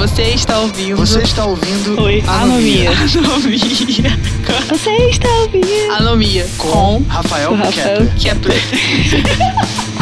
Você está ouvindo. Você está ouvindo Oi, Anomia. Anomia. Você está ouvindo? Anomia. com Rafael Rafael Kepler. Kepler.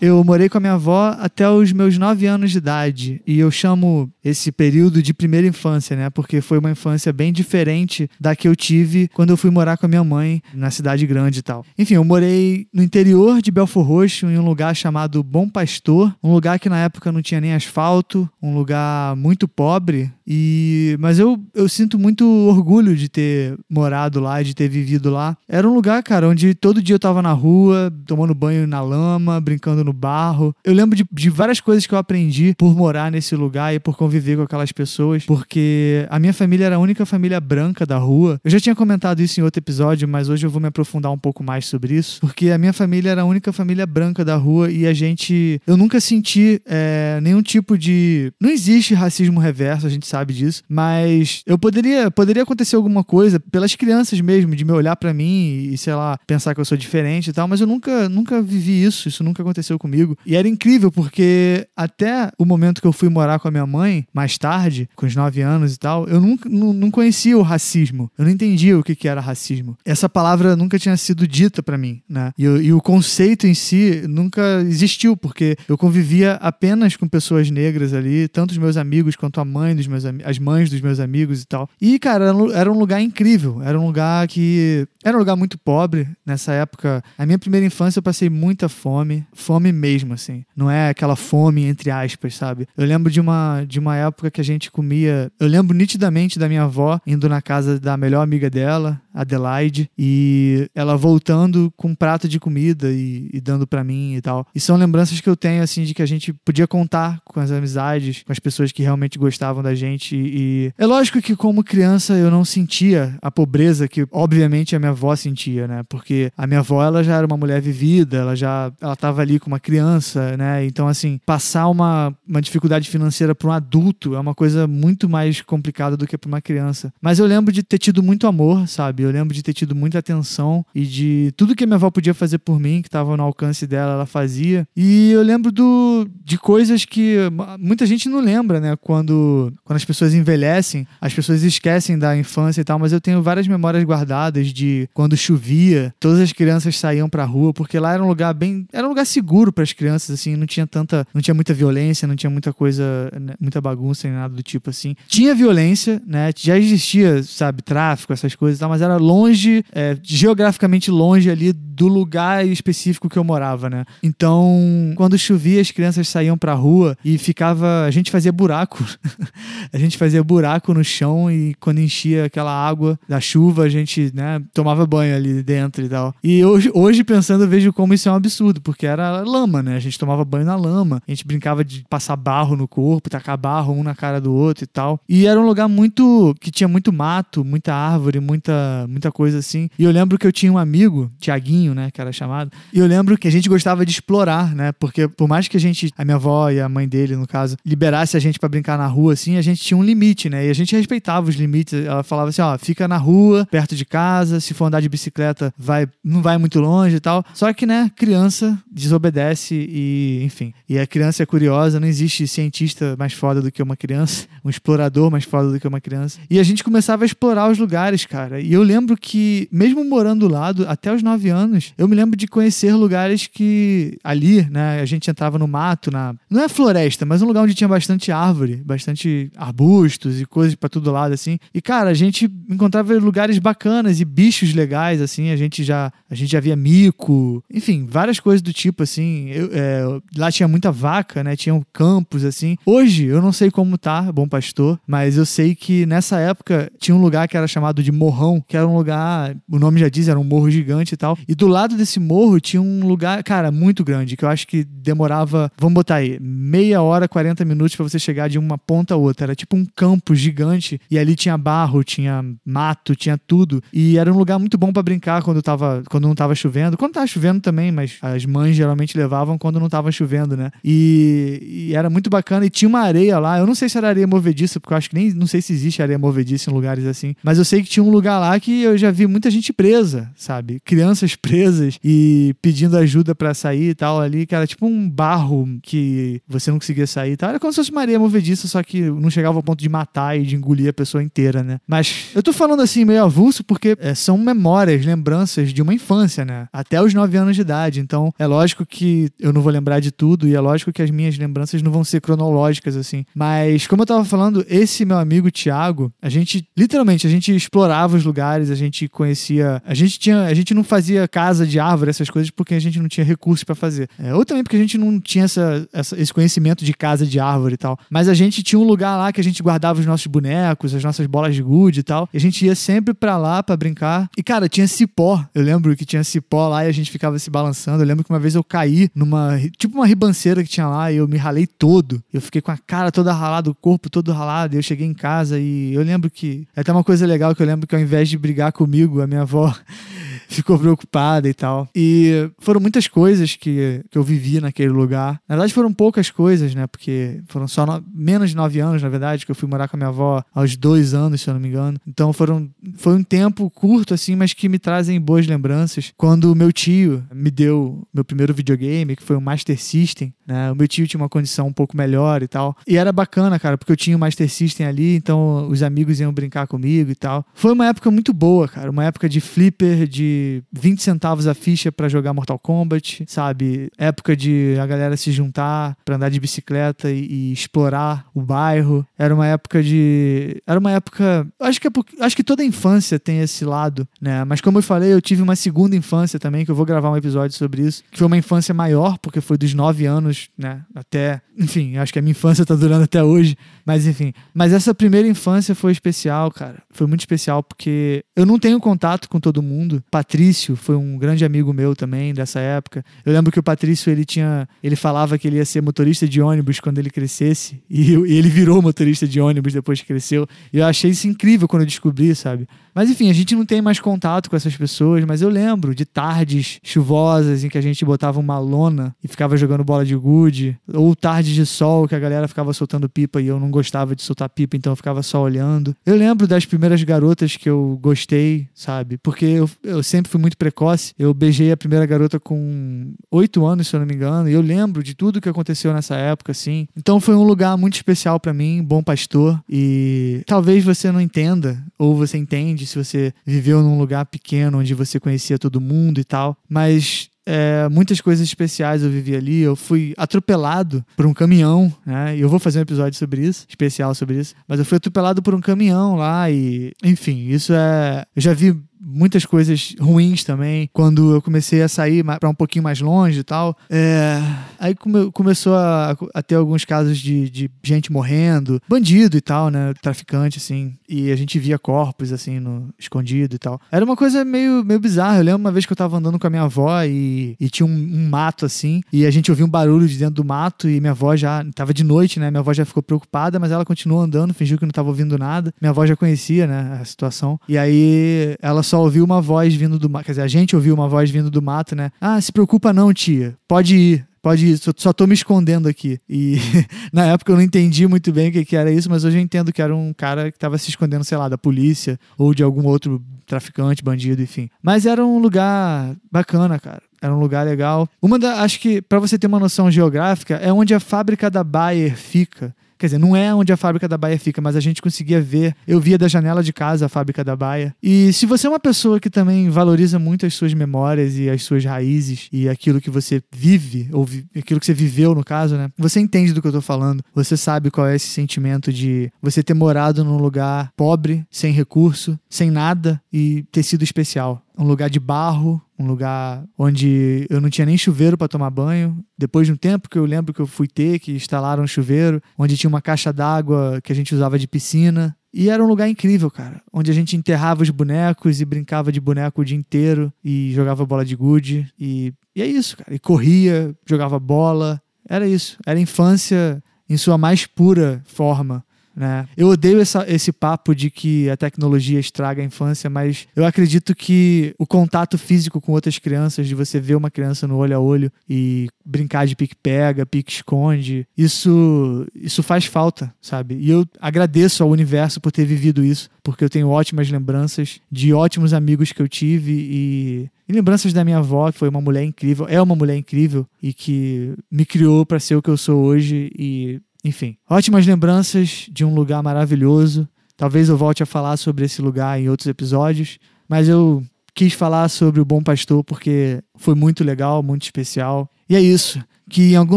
Eu morei com a minha avó até os meus 9 anos de idade. E eu chamo esse período de primeira infância, né? Porque foi uma infância bem diferente da que eu tive quando eu fui morar com a minha mãe na cidade grande e tal. Enfim, eu morei no interior de Belfor Roxo, em um lugar chamado Bom Pastor, um lugar que na época não tinha nem asfalto, um lugar muito pobre. E mas eu, eu sinto muito orgulho de ter morado lá, de ter vivido lá. Era um lugar, cara, onde todo dia eu tava na rua, tomando banho na lama, brincando no barro. Eu lembro de, de várias coisas que eu aprendi por morar nesse lugar e por conviver com aquelas pessoas, porque a minha família era a única família branca da rua. Eu já tinha comentado isso em outro episódio, mas hoje eu vou me aprofundar um pouco mais sobre isso, porque a minha família era a única família branca da rua e a gente. Eu nunca senti é, nenhum tipo de. Não existe racismo reverso, a gente sabe disso, mas eu poderia, poderia acontecer alguma coisa pelas crianças mesmo, de me olhar pra mim e, sei lá, pensar que eu sou diferente e tal, mas eu nunca, nunca vivi isso, isso nunca aconteceu comigo. E era incrível porque até o momento que eu fui morar com a minha mãe, mais tarde, com os 9 anos e tal, eu nunca não, conhecia o racismo. Eu não entendia o que, que era racismo. Essa palavra nunca tinha sido dita pra mim, né? E, e o conceito em si nunca existiu, porque eu convivia apenas com pessoas negras ali, tanto os meus amigos quanto a mãe dos meus as mães dos meus amigos e tal. E, cara, era um lugar incrível. Era um lugar que. Era um lugar muito pobre nessa época. A minha primeira infância eu passei muita fome. Fome mesmo, assim. Não é aquela fome, entre aspas, sabe? Eu lembro de uma, de uma época que a gente comia. Eu lembro nitidamente da minha avó indo na casa da melhor amiga dela, Adelaide, e ela voltando com um prato de comida e, e dando pra mim e tal. E são lembranças que eu tenho, assim, de que a gente podia contar com as amizades, com as pessoas que realmente gostavam da gente. E, e é lógico que, como criança, eu não sentia a pobreza que, obviamente, a minha avó sentia, né? Porque a minha avó, ela já era uma mulher vivida, ela já ela tava ali com uma criança, né? Então, assim, passar uma, uma dificuldade financeira para um adulto é uma coisa muito mais complicada do que para uma criança. Mas eu lembro de ter tido muito amor, sabe? Eu lembro de ter tido muita atenção e de tudo que a minha avó podia fazer por mim, que estava no alcance dela, ela fazia. E eu lembro do, de coisas que muita gente não lembra, né? Quando, quando as pessoas envelhecem, as pessoas esquecem da infância e tal, mas eu tenho várias memórias guardadas de quando chovia, todas as crianças saíam pra rua, porque lá era um lugar bem. Era um lugar seguro para as crianças, assim, não tinha tanta. Não tinha muita violência, não tinha muita coisa, né, muita bagunça nem nada do tipo assim. Tinha violência, né? Já existia, sabe, tráfico, essas coisas e tal, mas era longe, é, geograficamente longe ali do lugar específico que eu morava, né? Então, quando chovia, as crianças saíam pra rua e ficava. A gente fazia buraco. a gente fazia buraco no chão e quando enchia aquela água da chuva, a gente, né, tomava banho ali dentro e tal. E hoje, hoje pensando, eu vejo como isso é um absurdo, porque era lama, né? A gente tomava banho na lama, a gente brincava de passar barro no corpo, tacar barro um na cara do outro e tal. E era um lugar muito. que tinha muito mato, muita árvore, muita, muita coisa assim. E eu lembro que eu tinha um amigo, Tiaguinho, né, que era chamado, e eu lembro que a gente gostava de explorar, né? Porque por mais que a gente, a minha avó e a mãe dele, no caso, liberasse a gente pra brincar na rua, assim, a gente tinha um limite, né? E a gente respeitava os limites. Ela falava assim, ó, fica na rua, perto de casa, se for andar de bicicleta, vai, não vai muito longe e tal. Só que, né, criança desobedece e, enfim. E a criança é curiosa, não existe cientista mais foda do que uma criança, um explorador mais foda do que uma criança. E a gente começava a explorar os lugares, cara. E eu lembro que, mesmo morando lá, do- até os 9 anos, eu me lembro de conhecer lugares que ali, né, a gente entrava no mato, na. Não é floresta, mas um lugar onde tinha bastante árvore, bastante arbustos e coisas pra todo lado, assim. E, cara, a gente encontrava lugares bacanas e bichos legais, assim. A gente já, a gente já via mico, enfim, várias coisas do tipo, assim. Eu, é, lá tinha muita vaca, né? Tinham campos, assim. Hoje, eu não sei como tá, Bom Pastor, mas eu sei que nessa época tinha um lugar que era chamado de Morrão, que era um lugar, o nome já diz, era um morro gigante e tal. E do lado desse morro tinha um lugar, cara, muito grande, que eu acho que demorava, vamos botar aí, meia hora, 40 minutos pra você chegar de uma ponta a outra. Era tipo um campo gigante e ali tinha barro, tinha mato, tinha tudo. E era um lugar muito bom pra brincar quando tava, quando não tava chovendo. Quando tava chovendo também, mas as mães geralmente levavam quando não tava chovendo, né? E, e era muito bacana e tinha uma areia lá. Eu não sei se era areia movediça, porque eu acho que nem não sei se existe areia movediça em lugares assim, mas eu sei que tinha um lugar lá que eu já vi muita gente presa, sabe? Crianças presas e pedindo ajuda para sair e tal ali, que era tipo um barro que você não conseguia sair e tal. Era como se fosse Maria Movediça, só que não chegava ao ponto de matar e de engolir a pessoa inteira, né? Mas eu tô falando assim meio avulso porque é, são memórias, lembranças de uma infância, né? Até os 9 anos de idade. Então é lógico que eu não vou lembrar de tudo e é lógico que as minhas lembranças não vão ser cronológicas assim. Mas como eu tava falando, esse meu amigo Tiago, a gente literalmente a gente explorava os lugares, a gente conhecia, a gente tinha, a gente não fazia casa de árvore, essas coisas porque a gente não tinha recursos para fazer. É, ou também porque a gente não tinha essa, essa, esse conhecimento de casa de árvore e tal. Mas a gente tinha um lugar lá que a gente guardava os nossos bonecos, as nossas bolas de gude e tal. E a gente ia sempre para lá para brincar. E cara, tinha cipó. Eu lembro que tinha cipó lá e a gente ficava se balançando. Eu lembro que uma vez eu caí numa, tipo uma ribanceira que tinha lá e eu me ralei todo. Eu fiquei com a cara toda ralada, o corpo todo ralado. E eu cheguei em casa e eu lembro que é até uma coisa legal que eu lembro que ao invés de brigar comigo, a minha avó ficou preocupada e tal. E foram muitas coisas que, que eu vivi naquele lugar. Na verdade, foram poucas coisas, né? Porque foram só no... menos de nove anos, na verdade, que eu fui morar com a minha avó aos dois anos, se eu não me engano. Então foram foi um tempo curto, assim, mas que me trazem boas lembranças. Quando o meu tio me deu meu primeiro videogame, que foi o Master System, né? O meu tio tinha uma condição um pouco melhor e tal. E era bacana, cara, porque eu tinha o Master System ali, então os amigos iam brincar comigo e tal. Foi uma época muito boa, cara. Uma época de flipper, de 20 centavos a ficha para jogar Mortal Kombat, sabe? Época de a galera se juntar para andar de bicicleta e, e, explorar o bairro. Era uma época de. Era uma época. Acho que, é porque... acho que toda infância tem esse lado, né? Mas como eu falei, eu tive uma segunda infância também, que eu vou gravar um episódio sobre isso, que foi uma infância maior, porque foi dos 9 anos, né? Até. Enfim, acho que a minha infância tá durando até hoje. Mas enfim. Mas essa primeira infância foi especial, cara. Foi muito especial porque eu não tenho contato com todo mundo. Patrício foi um grande amigo meu também dessa época. Eu lembro que o Patrício ele tinha, ele falava que ele ia ser motorista de ônibus quando ele crescesse e, e ele virou motorista de ônibus depois que cresceu. E eu achei isso incrível quando eu descobri, sabe? Mas enfim, a gente não tem mais contato com essas pessoas, mas eu lembro de tardes chuvosas em que a gente botava uma lona e ficava jogando bola de gude, ou tardes de sol que a galera ficava soltando pipa e eu não gostava de soltar pipa, então eu ficava só olhando. Eu lembro das primeiras garotas que eu gostei, sabe? Porque eu, eu sempre fui muito precoce. Eu beijei a primeira garota com oito anos, se eu não me engano, e eu lembro de tudo que aconteceu nessa época, assim. Então foi um lugar muito especial para mim, Bom Pastor, e talvez você não entenda, ou você entende se você viveu num lugar pequeno onde você conhecia todo mundo e tal, mas é, muitas coisas especiais eu vivi ali. Eu fui atropelado por um caminhão, né? E eu vou fazer um episódio sobre isso, especial sobre isso. Mas eu fui atropelado por um caminhão lá e, enfim, isso é. Eu já vi muitas coisas ruins também. Quando eu comecei a sair para um pouquinho mais longe e tal, é... aí come, começou a, a, ter alguns casos de, de, gente morrendo, bandido e tal, né? Traficante, assim. E a gente via corpos, assim, no, escondido e tal. Era uma coisa meio, meio bizarra. Eu lembro uma vez que eu tava andando com a minha avó e, e tinha um, um, mato, assim, e a gente ouvia um barulho de dentro do mato e minha avó já. Tava de noite, né? Minha avó já ficou preocupada, mas ela continuou andando, fingiu que não tava ouvindo nada. Minha avó já conhecia, né? A situação. E aí ela ouviu uma voz vindo do mato. Quer dizer, a gente ouviu uma voz vindo do mato, né? Ah, se preocupa não, tia. Pode ir. Pode ir, só, só tô me escondendo aqui. E na época eu não entendi muito bem o que, que era isso, mas hoje eu entendo que era um cara que tava se escondendo, sei lá, da polícia ou de algum outro traficante, bandido, enfim. Mas era um lugar bacana, cara. Era um lugar legal. Uma da, acho que para você ter uma noção geográfica, é onde a fábrica da Bayer fica. Quer dizer, não é onde a fábrica da Baia fica, mas a gente conseguia ver. Eu via da janela de casa a fábrica da Baia. E se você é uma pessoa que também valoriza muito as suas memórias e as suas raízes e aquilo que você vive, ou vi, aquilo que você viveu, no caso, né? Você entende do que eu tô falando. Você sabe qual é esse sentimento de você ter morado num lugar pobre, sem recurso, sem nada e ter sido especial um lugar de barro, um lugar onde eu não tinha nem chuveiro para tomar banho. Depois de um tempo que eu lembro que eu fui ter, que instalaram um chuveiro, onde tinha uma caixa d'água que a gente usava de piscina. E era um lugar incrível, cara, onde a gente enterrava os bonecos e brincava de boneco o dia inteiro e jogava bola de gude e, e é isso, cara. E corria, jogava bola. Era isso. Era infância em sua mais pura forma né? Eu odeio essa, esse papo de que a tecnologia estraga a infância, mas eu acredito que o contato físico com outras crianças, de você ver uma criança no olho a olho e brincar de pique-pega, pique-esconde, isso, isso faz falta, sabe? E eu agradeço ao universo por ter vivido isso, porque eu tenho ótimas lembranças de ótimos amigos que eu tive e e lembranças da minha avó, que foi uma mulher incrível, é uma mulher incrível e que me criou para ser o que eu sou hoje e, enfim, ótimas lembranças de um lugar maravilhoso. Talvez eu volte a falar sobre esse lugar em outros episódios, mas eu quis falar sobre o Bom Pastor porque foi muito legal, muito especial. E é isso. Que em algum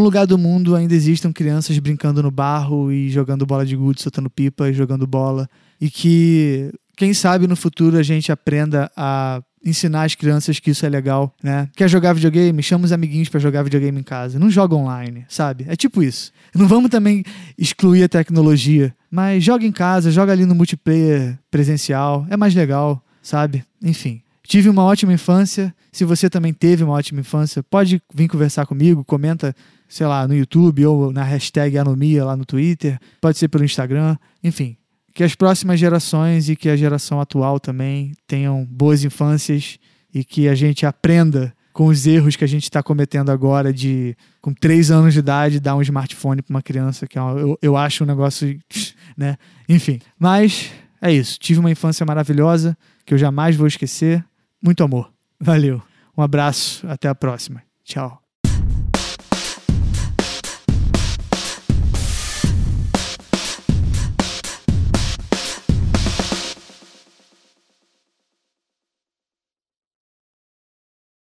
lugar do mundo ainda existam crianças brincando no barro e jogando bola de gude, soltando pipa e jogando bola. E que, quem sabe, no futuro a gente aprenda a ensinar as crianças que isso é legal, né? Quer jogar videogame? Chama os amiguinhos para jogar videogame em casa. Não joga online, sabe? É tipo isso. Não vamos também excluir a tecnologia, mas joga em casa, joga ali no multiplayer presencial. É mais legal, sabe? Enfim. Tive uma ótima infância. Se você também teve uma ótima infância, pode vir conversar comigo, comenta, sei lá, no YouTube ou na hashtag Anomia lá no Twitter, pode ser pelo Instagram, enfim que as próximas gerações e que a geração atual também tenham boas infâncias e que a gente aprenda com os erros que a gente está cometendo agora de, com três anos de idade, dar um smartphone para uma criança, que é uma, eu, eu acho um negócio, né? Enfim, mas é isso. Tive uma infância maravilhosa que eu jamais vou esquecer. Muito amor. Valeu. Um abraço. Até a próxima. Tchau.